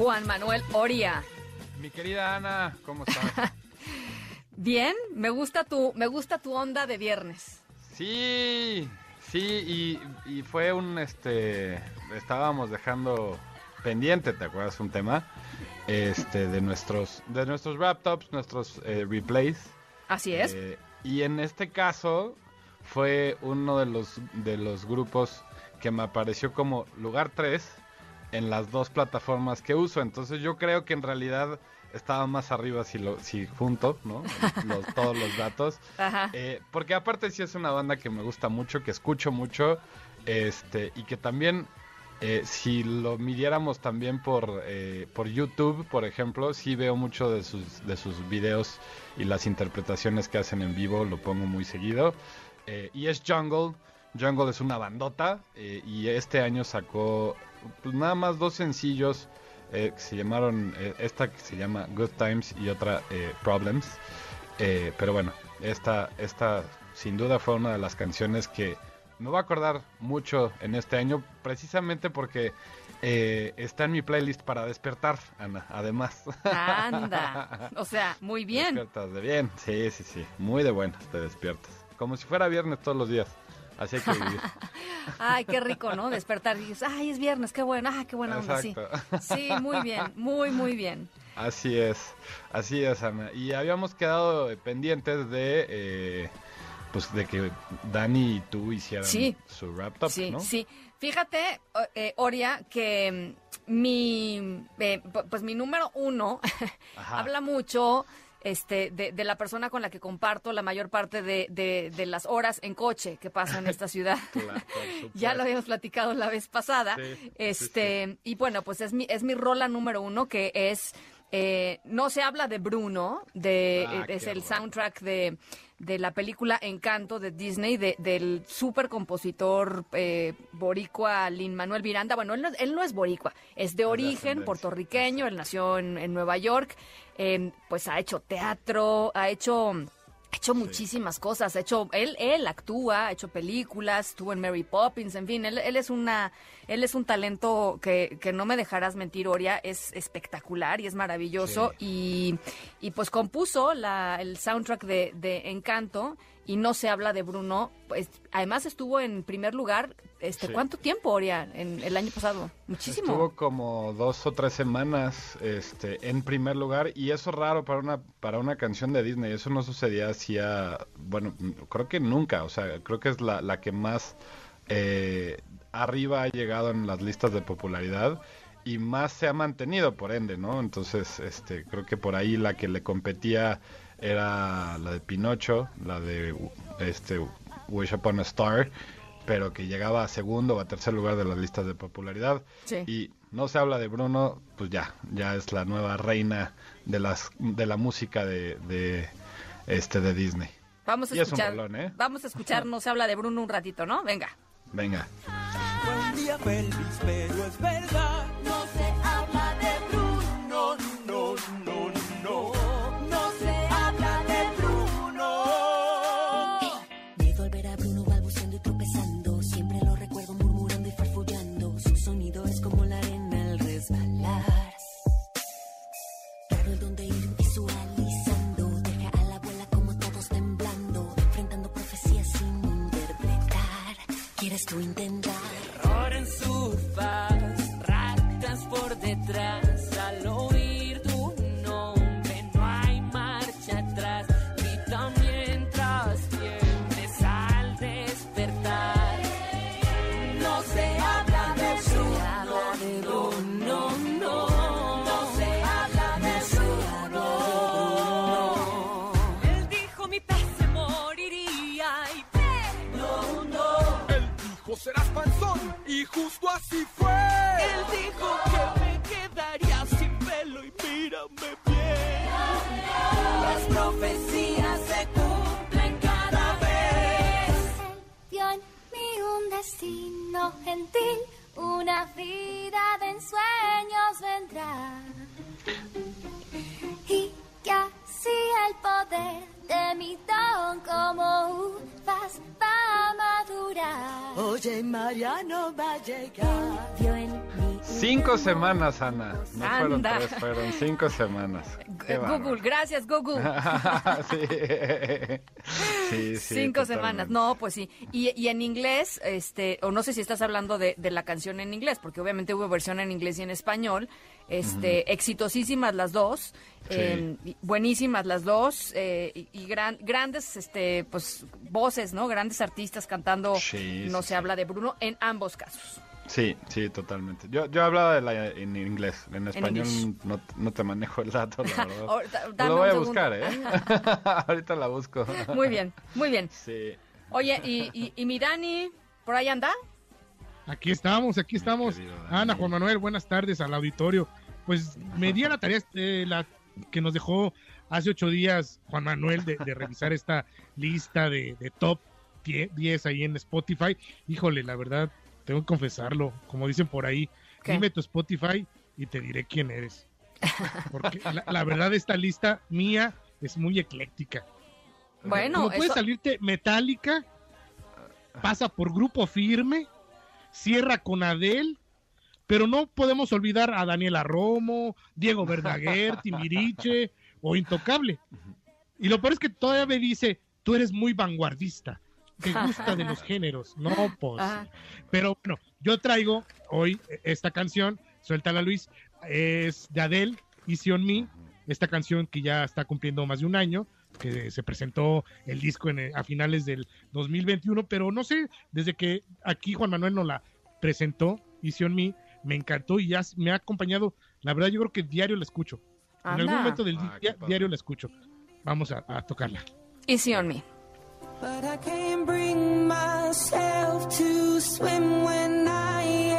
Juan Manuel Oria. Mi querida Ana, ¿cómo estás? Bien, me gusta tu, me gusta tu onda de viernes. Sí, sí, y, y fue un, este, estábamos dejando pendiente, ¿te acuerdas? Un tema, este, de nuestros, de nuestros laptops, nuestros eh, replays. Así es. Eh, y en este caso fue uno de los, de los grupos que me apareció como lugar 3 en las dos plataformas que uso. Entonces yo creo que en realidad estaba más arriba si lo si junto, ¿no? Los, todos los datos. Ajá. Eh, porque aparte sí es una banda que me gusta mucho, que escucho mucho, este, y que también eh, si lo midiéramos también por, eh, por YouTube, por ejemplo, sí veo mucho de sus, de sus videos y las interpretaciones que hacen en vivo, lo pongo muy seguido. Eh, y es Jungle. Jungle es una bandota y este año sacó pues, nada más dos sencillos eh, que se llamaron, eh, esta que se llama Good Times y otra eh, Problems. Eh, pero bueno, esta, esta sin duda fue una de las canciones que me va a acordar mucho en este año, precisamente porque eh, está en mi playlist para despertar, Ana, además. Anda. O sea, muy bien. Despiertas de bien, sí, sí, sí, muy de buenas te despiertas. Como si fuera viernes todos los días, así hay que vivir. Ay, qué rico, ¿no? Despertar y dices, ay, es viernes, qué bueno, ay, qué buena onda, sí. Sí, muy bien, muy, muy bien. Así es, así es, Ana. Y habíamos quedado pendientes de, eh, pues, de que Dani y tú hicieran Sí. su wrap up, Sí, ¿no? sí. Fíjate, eh, Oria, que mm, mi, eh, pu- pues mi número uno habla mucho este, de, de la persona con la que comparto la mayor parte de, de- de las horas en coche que pasa en esta ciudad. Claro, ya lo habíamos platicado la vez pasada. Sí, sí, este, y bueno, pues es mi, es mi rola número uno, que es eh, No se habla de Bruno, de, Ah, es qué el soundtrack de, de la película Encanto de Disney, de- del super compositor eh, boricua Lin Manuel Miranda. Bueno, él no, él no es boricua, es de origen puertorriqueño, él nació en, en Nueva York, eh, pues ha hecho teatro, ha hecho... Ha hecho muchísimas cosas, ha hecho, él, él actúa, ha hecho películas, estuvo en Mary Poppins, en fin, él, él es una, él es un talento que, que no me dejarás mentir, Oria, es espectacular y es maravilloso. Y, y pues compuso la, el soundtrack de, de Encanto y no se habla de Bruno, pues además estuvo en primer lugar, este, Sí. ¿cuánto tiempo, Oria, en el año pasado? Muchísimo. Estuvo como dos o tres semanas este, en primer lugar y eso es raro para una, para una canción de Disney. Eso no sucedía hacía, bueno, creo que nunca. O sea, creo que es la, la que más eh, arriba ha llegado en las listas de popularidad y más se ha mantenido, por ende, ¿no? Entonces, este, creo que por ahí la que le competía era la de Pinocho, la de este, Wish Upon a Star pero que llegaba a segundo o a tercer lugar de las listas de popularidad. Sí. Y no se habla de Bruno, pues ya, ya es la nueva reina de las de la música de, de este de Disney. Vamos a y es un escuchar, rolón, ¿eh? vamos a escuchar, no se habla de Bruno un ratito, ¿no? Venga. Venga. Buen día, Pelvis, pero es verdad. No tú intentar. Terror en surfas, ratas por detrás. Serás panzón y justo así fue. Él dijo que me quedaría sin pelo y mírame bien. Las profecías se cumplen cada vez. Vio en mí un destino gentil, una vida de ensueños vendrá. Y que así el poder de mi Oye, Mariano va a llegar. Cinco semanas, Ana. No fueron Anda. tres, fueron cinco semanas. Google, gracias Google. sí. Sí, sí. Cinco totalmente. semanas, no, pues sí. Y, y en inglés, este, o no sé si estás hablando de, de la canción en inglés, porque obviamente hubo versión en inglés y en español. Este, exitosísimas las dos, Sí. eh, y buenísimas las dos, eh, y, y gran- grandes, este, pues, voces, ¿no? Grandes artistas cantando. No se habla de Bruno en ambos casos. Sí, sí, totalmente. Yo, yo hablaba de la, en inglés. En español no, no te manejo el dato, la verdad. Ahorita- lo voy a segundo. buscar, ¿eh? Ahorita la busco. Muy bien, muy bien. Sí. Oye, y, y, y mi Dani, ¿por ahí anda? Aquí estamos, aquí estamos. Ana, Juan Manuel, buenas tardes al auditorio. Pues me di a la tarea eh, la, que nos dejó hace ocho días Juan Manuel de, de revisar esta lista de, de top 10 10 ahí en Spotify. Híjole, la verdad, tengo que confesarlo, como dicen por ahí, ¿Qué? dime tu Spotify y te diré quién eres. Porque la, la verdad esta lista mía es muy ecléctica. Bueno, Como puede eso- salirte Metallica, pasa por Grupo Firme, cierra con Adel, pero no podemos olvidar a Daniela Romo, Diego Verdaguer, Timbiriche o Intocable. Y lo peor es que todavía me dice, tú eres muy vanguardista, te gusta de los géneros. No, pues. Ajá. Pero bueno, yo traigo hoy esta canción, Suéltala Luis, es de Adele, Easy on Me, esta canción que ya está cumpliendo más de un año, que se presentó el disco en- a finales del 2021, pero no sé, desde que aquí Juan Manuel nos la presentó, Easy on Me, me encantó y ya me ha acompañado, la verdad yo creo que diario la escucho. En algún momento del Ah, día, diario la escucho. Vamos a, a tocarla. Easy on me. But I can't bring myself to swim when I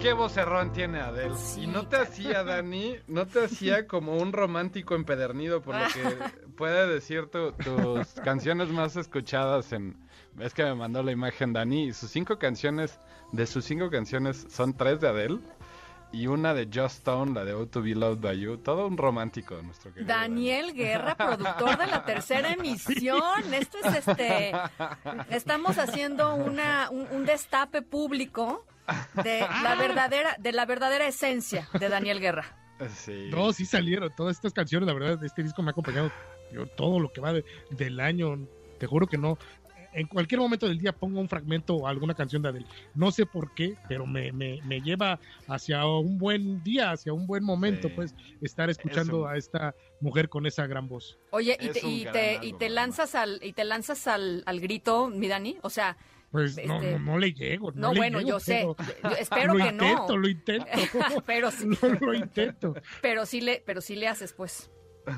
¿Qué vocerrón tiene Adele? Sí, y no te hacía, Dani, no te hacía como un romántico empedernido, por lo que puede decir tu- tus canciones más escuchadas en... Es que me mandó la imagen Dani, y sus cinco canciones, de sus cinco canciones, son tres de Adele, y una de Just Stone, la de Oh to Be Loved by You, todo un romántico, nuestro querido Daniel Guerra, productor de la tercera emisión. Esto es este. Estamos haciendo una, un, un destape público de la verdadera, de la verdadera esencia de Daniel Guerra. Sí. No, sí salieron. Todas estas canciones, la verdad, este disco me ha acompañado yo, todo lo que va de- del año. Te juro que no. En cualquier momento del día pongo un fragmento o alguna canción de Adele. No sé por qué, pero me, me, me lleva hacia un buen día, hacia un buen momento, Sí. pues, estar escuchando un- a esta mujer con esa gran voz. Oye, y te, y te, y te lanzas al, y te lanzas al, al grito, mi Dani. O sea, Pues no, Este- no, no le llego. No, no, le bueno, llego, yo sé. pero- Yo espero lo que intento, no. Lo intento, pero sí, lo, lo intento. pero sí le, pero sí le haces, pues.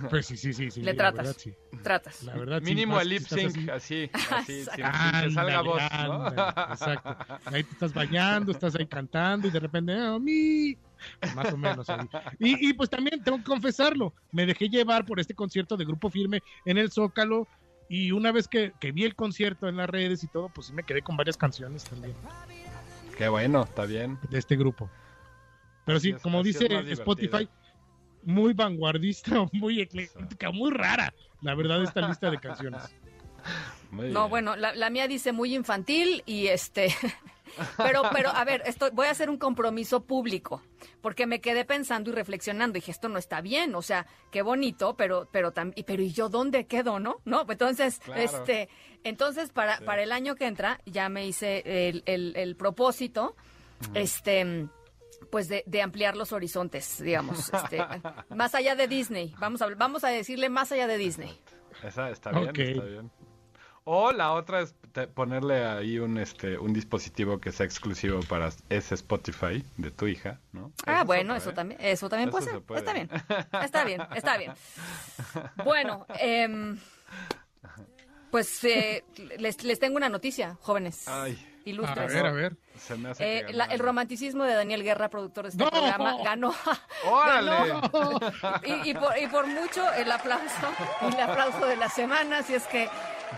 Pues sí, sí, sí. sí Le la tratas. verdad, sí. Tratas. La verdad, sí, Mínimo más el lip sync, así. así, así, sin, sin que Ándale, salga voz, ¿no? ándale, Exacto. Ahí te estás bañando, estás ahí cantando y de repente, "Oh, mi", más o menos. ahí. Y, y pues también tengo que confesarlo, me dejé llevar por este concierto de Grupo Firme en el Zócalo y una vez que, que vi el concierto en las redes y todo, pues sí me quedé con varias canciones también Qué bueno, está bien. de este grupo. Pero sí, es, como dice. Spotify, muy vanguardista, muy ecléctica, muy rara, la verdad, esta lista de canciones. Muy No, bien. bueno, la, la mía dice muy infantil y este... Pero, pero, a ver, esto, voy a hacer un compromiso público, porque me quedé pensando y reflexionando, y dije, esto no está bien, o sea, qué bonito, pero, pero también, pero ¿y yo dónde quedo, no? No, entonces, Claro. este, entonces para, para el año que entra, ya me hice el, el, el propósito, este, pues de, de ampliar los horizontes, digamos, este, más allá de Disney, vamos a, vamos a decirle más allá de Disney. Esa está bien, está bien. O la otra es te- ponerle ahí un este un dispositivo que sea exclusivo para ese Spotify de tu hija, ¿no? Ah, bueno, otra, eso ¿eh? también, eso también Eso puede se ser. puede. Está bien, está bien, está bien. Bueno, em, pues eh, les, les tengo una noticia, jóvenes, Ay, A ilustres. ver, a ver. se me hace Eh, que la- el romanticismo de Daniel Guerra, productor de este ¡No! programa, ganó. ¡Órale! ganó. Y, y por, y por mucho el aplauso, el aplauso de la semana. Así es que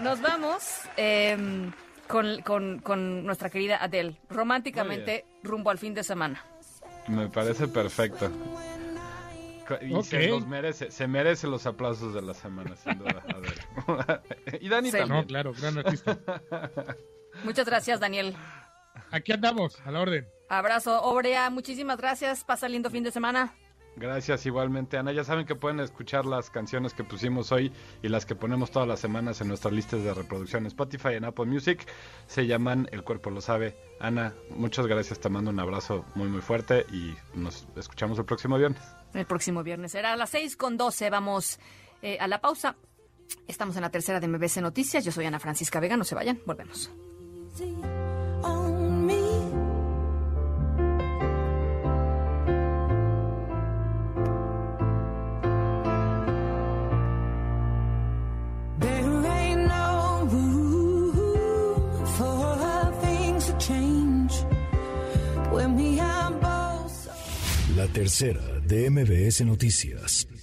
nos vamos em, con, con- con nuestra querida Adele, románticamente rumbo al fin de semana. Me parece perfecto. Y se los merece, se merece los aplausos de la semana, sin duda. A ver. y Dani Sí. también. No, claro, gran artista. Muchas gracias, Daniel. Aquí andamos, a la orden. Abrazo, Obrea. Muchísimas gracias. Pasa lindo fin de semana. Gracias igualmente, Ana. Ya saben que pueden escuchar las canciones que pusimos hoy y las que ponemos todas las semanas en nuestras listas de reproducción en Spotify y en Apple Music. Se llaman El Cuerpo Lo Sabe. Ana, muchas gracias. Te mando un abrazo muy, muy fuerte y nos escuchamos el próximo viernes. El próximo viernes será a las 6 con 12. Vamos eh, a la pausa. Estamos en la tercera de MBC Noticias. Yo soy Ana Francisca Vega. No se vayan. Volvemos. on tercera de MBS Noticias.